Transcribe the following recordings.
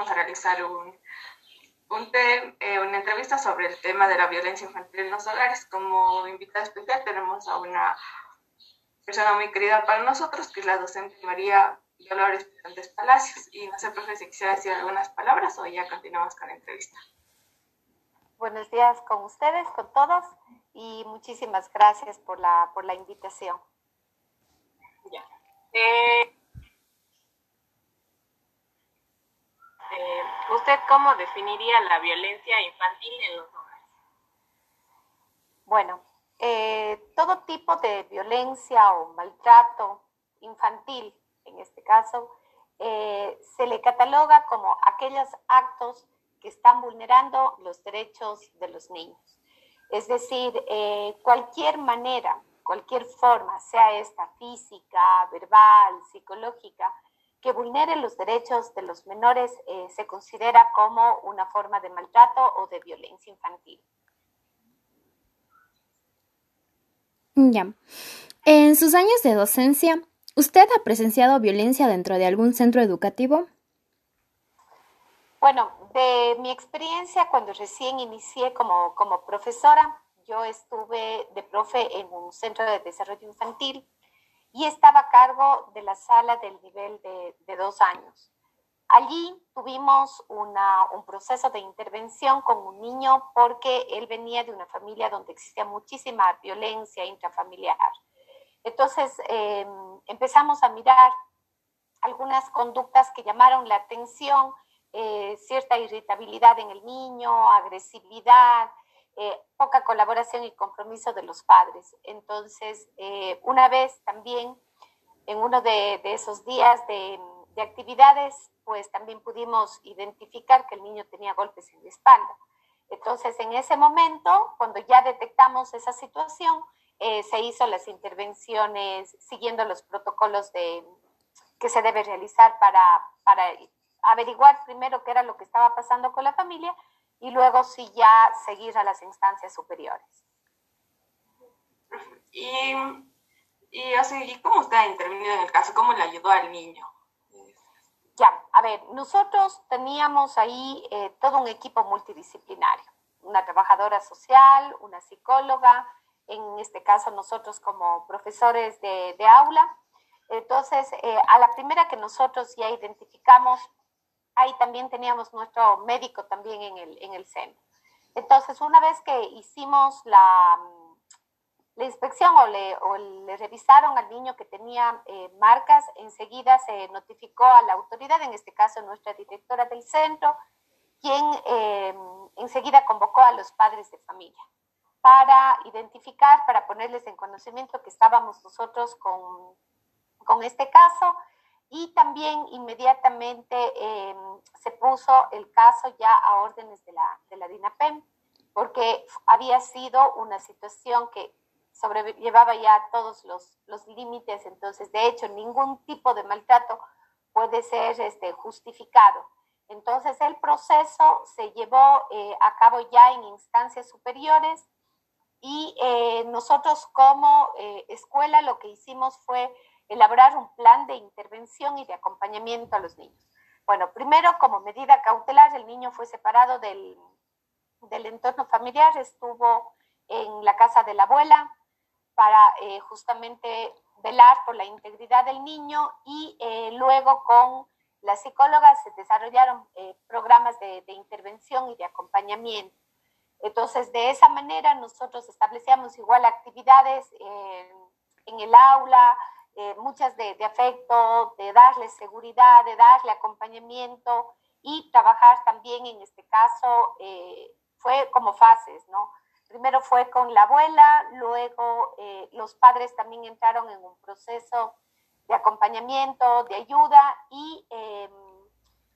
vamos a realizar un, un eh, una entrevista sobre el tema de la violencia infantil en los hogares. Como invitada especial tenemos a una persona muy querida para nosotros, que es la docente María Dolores Pirantes Palacios. Y no sé, profe, si quisiera decir algunas palabras o ya continuamos con la entrevista. Buenos días con ustedes, con todos, y muchísimas gracias por la, por la invitación. Ya. Eh, eh, ¿Usted cómo definiría la violencia infantil en los hogares? Bueno, eh, todo tipo de violencia o maltrato infantil, en este caso, se le cataloga como aquellos actos que están vulnerando los derechos de los niños. Es decir, cualquier manera cualquier forma, sea esta física, verbal, psicológica, que vulnere los derechos de los menores eh, se considera como una forma de maltrato o de violencia infantil. Ya. En sus años de docencia, ¿usted ha presenciado violencia dentro de algún centro educativo? Bueno, de mi experiencia cuando recién inicié como, como profesora, yo estuve de profe en un centro de desarrollo infantil y estaba a cargo de la sala del nivel de, dos años. Allí tuvimos un proceso de intervención con un niño porque él venía de una familia donde existía muchísima violencia intrafamiliar. Entonces em, empezamos a mirar algunas conductas que llamaron la atención, eh, cierta irritabilidad en el niño, agresividad, eh, poca colaboración y compromiso de los padres. Entonces, eh, una vez también, en uno de, esos días de, actividades, pues también pudimos identificar que el niño tenía golpes en la espalda. Entonces, en ese momento, cuando ya detectamos esa situación, eh, se hizo las intervenciones siguiendo los protocolos de, que se debe realizar para, para averiguar primero qué era lo que estaba pasando con la familia y luego sí ya seguir a las instancias superiores. Y, y, así, cómo usted ha intervenido en el caso? ¿Cómo le ayudó al niño? Ya, a ver, nosotros teníamos ahí eh, todo un equipo multidisciplinario, una trabajadora social, una psicóloga, en este caso nosotros como profesores de, de aula. Entonces, eh, a la primera que nosotros ya identificamos ahí también teníamos nuestro médico también en el, en el. Entonces, una vez que hicimos la, la inspección o le, o le, revisaron al niño que tenía eh, marcas, enseguida se notificó a la autoridad, en este caso nuestra directora del centro, quien eh, enseguida convocó a los padres de familia para identificar, para ponerles en conocimiento que estábamos nosotros con, con este caso y también inmediatamente em, se puso el caso ya a órdenes de la, de la DINAPEM, porque había sido una situación que sobrellevaba ya todos los, los límites, entonces de hecho ningún tipo de maltrato puede ser este, justificado. Entonces el proceso se llevó eh, a cabo ya en instancias superiores y eh, nosotros como eh, escuela lo que hicimos fue elaborar un plan de intervención y de acompañamiento a los niños. Bueno, primero, como medida cautelar, el niño fue separado del, del entorno familiar, estuvo en la casa de la abuela para eh, justamente velar por la integridad del niño y eh, luego con las psicólogas se desarrollaron eh, programas de, intervención y de acompañamiento. Entonces, de esa manera nosotros establecíamos igual actividades en el aula, eh, muchas de, afecto, de darle seguridad, de darle acompañamiento y trabajar también en este caso eh, fue como fases, ¿no? Primero fue con la abuela, luego eh, los padres también entraron en un proceso de acompañamiento, de ayuda y em,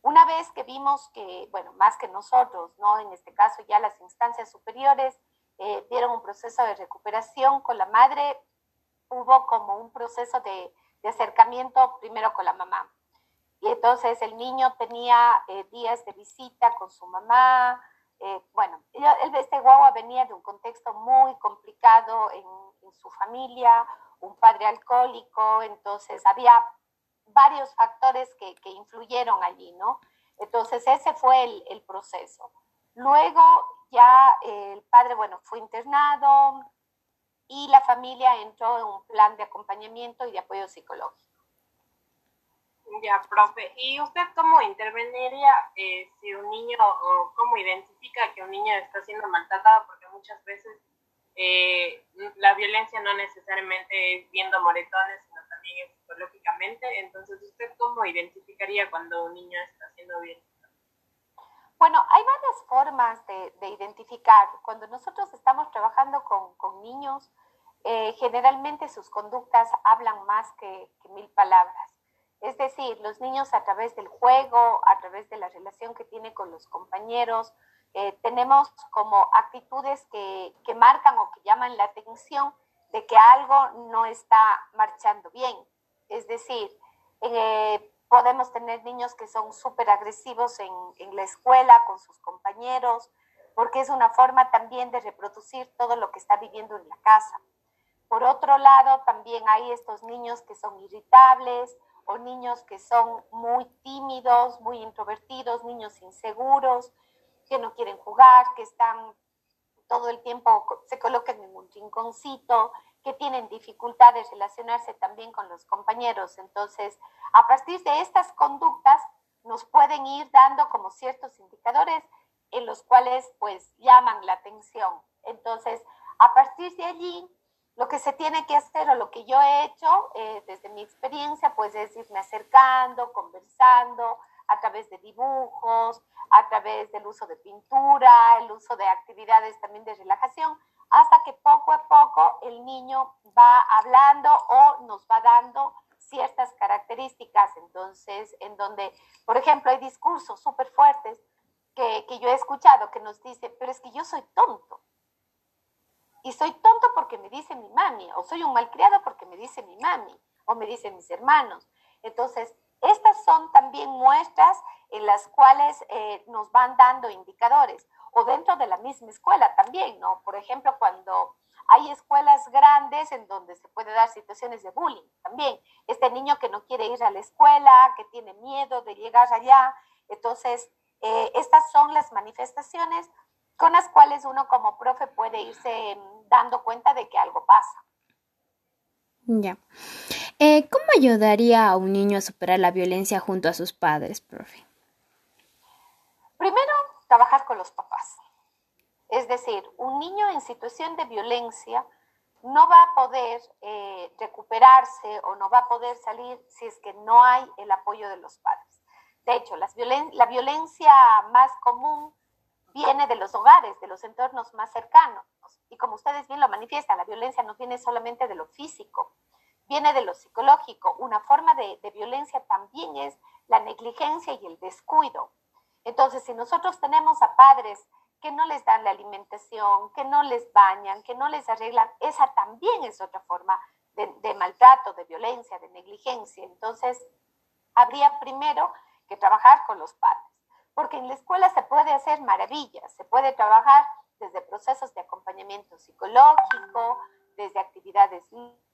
una vez que vimos que, bueno, más que nosotros, ¿no? En este caso ya las instancias superiores dieron un proceso de recuperación con la madre, hubo como un proceso de, acercamiento primero con la mamá. Y entonces el niño tenía eh, días de visita con su mamá. Eh, bueno, este guagua venía de un contexto muy complicado en, su familia, un padre alcohólico, entonces había varios factores que, que influyeron allí, ¿no? Entonces ese fue el, el proceso. Luego ya el padre, bueno, fue internado y la familia entró en un plan de acompañamiento y de apoyo psicológico. Ya, profe. ¿Y usted cómo interveniría eh, si un niño o cómo identifica que un niño está siendo maltratado? Porque muchas veces eh, la violencia no necesariamente es viendo moretones, sino también es psicológicamente. Entonces, ¿usted cómo identificaría cuando un niño está siendo violentado? Bueno, hay varias formas de, de, identificar. Cuando nosotros estamos trabajando con, con niños, eh, generalmente sus conductas hablan más que, que mil palabras. Es decir, los niños a través del juego, a través de la relación que tiene con los compañeros, eh, tenemos como actitudes que, que, marcan o que llaman la atención de que algo no está marchando bien. Es decir, eh, podemos tener niños que son súper agresivos en, en la escuela con sus compañeros, porque es una forma también de reproducir todo lo que está viviendo en la casa. Por otro lado, también hay estos niños que son irritables, o niños que son muy tímidos, muy introvertidos, niños inseguros, que no quieren jugar, que están todo el tiempo, se colocan en un rinconcito, que tienen dificultad de relacionarse también con los compañeros. Entonces, a partir de estas conductas, nos pueden ir dando como ciertos indicadores en los cuales pues llaman la atención. Entonces, a partir de allí, lo que se tiene que hacer o lo que yo he hecho eh, desde mi experiencia, pues es irme acercando, conversando a través de dibujos, a través del uso de pintura, el uso de actividades también de relajación, hasta que poco a poco el niño va hablando o nos va dando ciertas características. Entonces, en donde, por ejemplo, hay discursos súper fuertes que, que yo he escuchado que nos dice, pero es que yo soy tonto y soy tonto porque me dice mi mami, o soy un malcriado porque me dice mi mami, o me dicen mis hermanos. Entonces, estas son también muestras en las cuales eh, nos van dando indicadores, o dentro de la misma escuela también, ¿no? Por ejemplo, cuando hay escuelas grandes en donde se puede dar situaciones de bullying también. Este niño que no quiere ir a la escuela, que tiene miedo de llegar allá. Entonces, eh, estas son las manifestaciones con las cuales uno como profe puede irse dando cuenta de que algo pasa. Ya. Eh, ¿Cómo ayudaría a un niño a superar la violencia junto a sus padres, profe? Primero, trabajar con los papás. Es decir, un niño en situación de violencia no va a poder eh, recuperarse o no va a poder salir si es que no hay el apoyo de los padres. De hecho, las violen la violencia más común viene de los hogares, de los entornos más cercanos. Y como ustedes bien lo manifiestan, la violencia no viene solamente de lo físico, viene de lo psicológico. Una forma de, de violencia también es la negligencia y el descuido. Entonces, si nosotros tenemos a padres que no les dan la alimentación, que no les bañan, que no les arreglan, esa también es otra forma de, maltrato, de violencia, de negligencia. Entonces, habría primero que trabajar con los padres porque en la escuela se puede hacer maravillas, se puede trabajar desde procesos de acompañamiento psicológico, desde actividades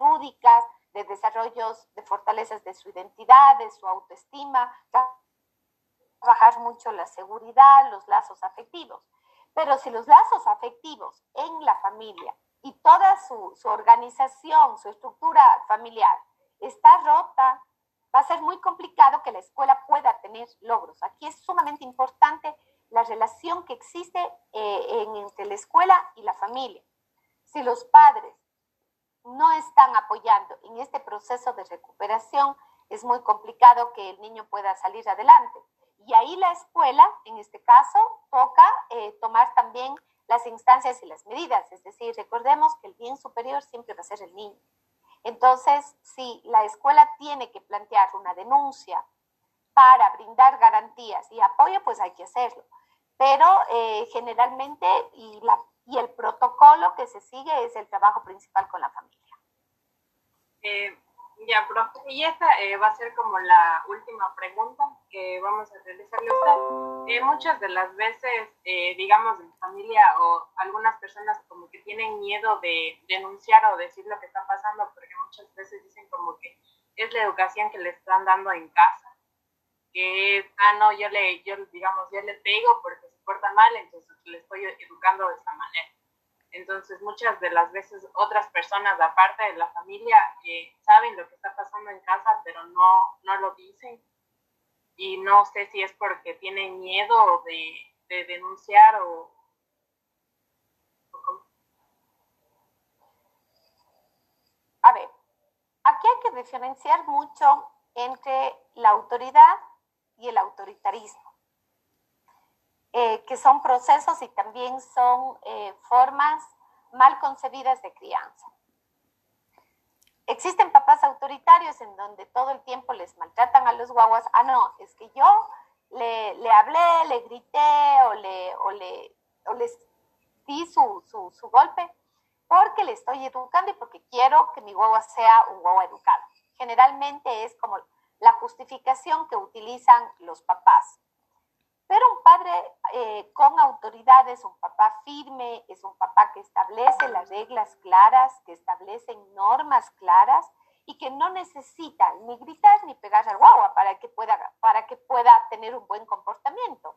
lúdicas, de desarrollos de fortalezas de su identidad, de su autoestima, trabajar mucho la seguridad, los lazos afectivos. Pero si los lazos afectivos en la familia y toda su, su organización, su estructura familiar está rota, va a ser muy complicado que la escuela pueda tener logros. Aquí es sumamente importante la relación que existe eh, entre la escuela y la familia. Si los padres no están apoyando en este proceso de recuperación, es muy complicado que el niño pueda salir adelante. Y ahí la escuela, en este caso, toca eh, tomar también las instancias y las medidas. Es decir, recordemos que el bien superior siempre va a ser el niño. Entonces, si la escuela tiene que plantear una denuncia para brindar garantías y apoyo, pues hay que hacerlo. Pero eh, generalmente y, la, y el protocolo que se sigue es el trabajo principal con la familia. Eh, ya, profe, y esta eh, va a ser como la última pregunta que vamos a realizarle a usted. Eh, muchas de las veces, eh, digamos, en familia o algunas personas como que tienen miedo de denunciar o decir lo que está pasando, porque muchas veces dicen como que es la educación que le están dando en casa. que es, ah, no, yo le, yo, digamos, yo le pego porque se porta mal, entonces le estoy educando de esta manera. Entonces, muchas de las veces otras personas, aparte de la familia, eh, saben lo que está pasando en casa, pero no, no lo dicen. Y no sé si es porque tienen miedo de, de denunciar o, A ver, aquí hay que diferenciar mucho entre la autoridad y el autoritarismo, eh, que son procesos y también son eh, formas mal concebidas de crianza. Existen papás autoritarios en donde todo el tiempo les maltratan a los guaguas. Ah, no, es que yo le, le hablé, le grité o le, o le o les di su, su, su golpe porque le estoy educando y porque quiero que mi guagua sea un guagua educado. Generalmente es como la justificación que utilizan los papás. Pero un padre eh, con autoridad es un papá firme, es un papá que establece las reglas claras, que establece normas claras y que no necesita ni gritar ni pegar al guagua para que pueda, para que pueda tener un buen comportamiento.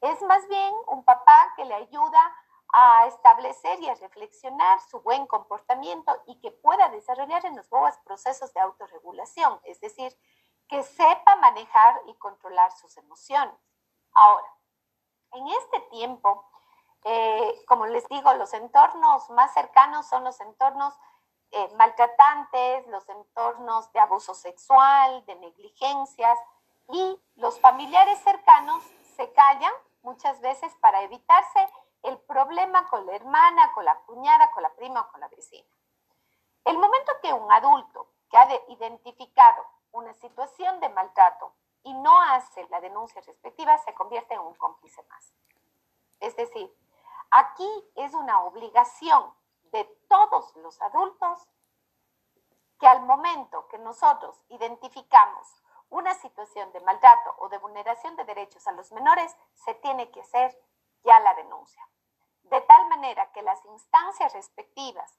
Es más bien un papá que le ayuda a establecer y a reflexionar su buen comportamiento y que pueda desarrollar en los guaguas procesos de autorregulación, es decir, que sepa manejar y controlar sus emociones. Ahora, en este tiempo, eh, como les digo, los entornos más cercanos son los entornos eh, maltratantes, los entornos de abuso sexual, de negligencias, y los familiares cercanos se callan muchas veces para evitarse el problema con la hermana, con la cuñada, con la prima o con la vecina. El momento que un adulto que ha identificado una situación de maltrato y no hace la denuncia respectiva, se convierte en un cómplice más. Es decir, aquí es una obligación de todos los adultos que al momento que nosotros identificamos una situación de maltrato o de vulneración de derechos a los menores, se tiene que hacer ya la denuncia. De tal manera que las instancias respectivas,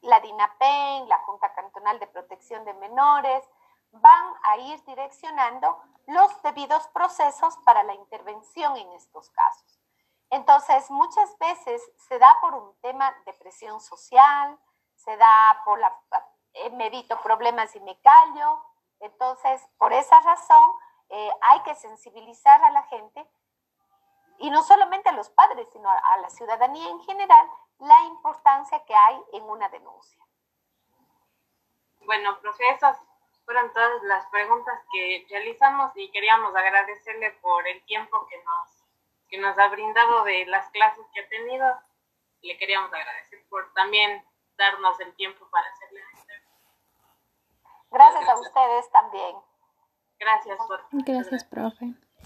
la DINAPEN, la Junta Cantonal de Protección de Menores, van a ir direccionando los debidos procesos para la intervención en estos casos. Entonces, muchas veces se da por un tema de presión social, se da por la, eh, me evito problemas y me callo. Entonces, por esa razón, eh, hay que sensibilizar a la gente y no solamente a los padres, sino a la ciudadanía en general, la importancia que hay en una denuncia. Bueno, profesor, fueron todas las preguntas que realizamos y queríamos agradecerle por el tiempo que nos, que nos ha brindado de las clases que ha tenido. Le queríamos agradecer por también darnos el tiempo para hacerle Gracias, Gracias a ustedes también. Gracias por. Gracias, profe.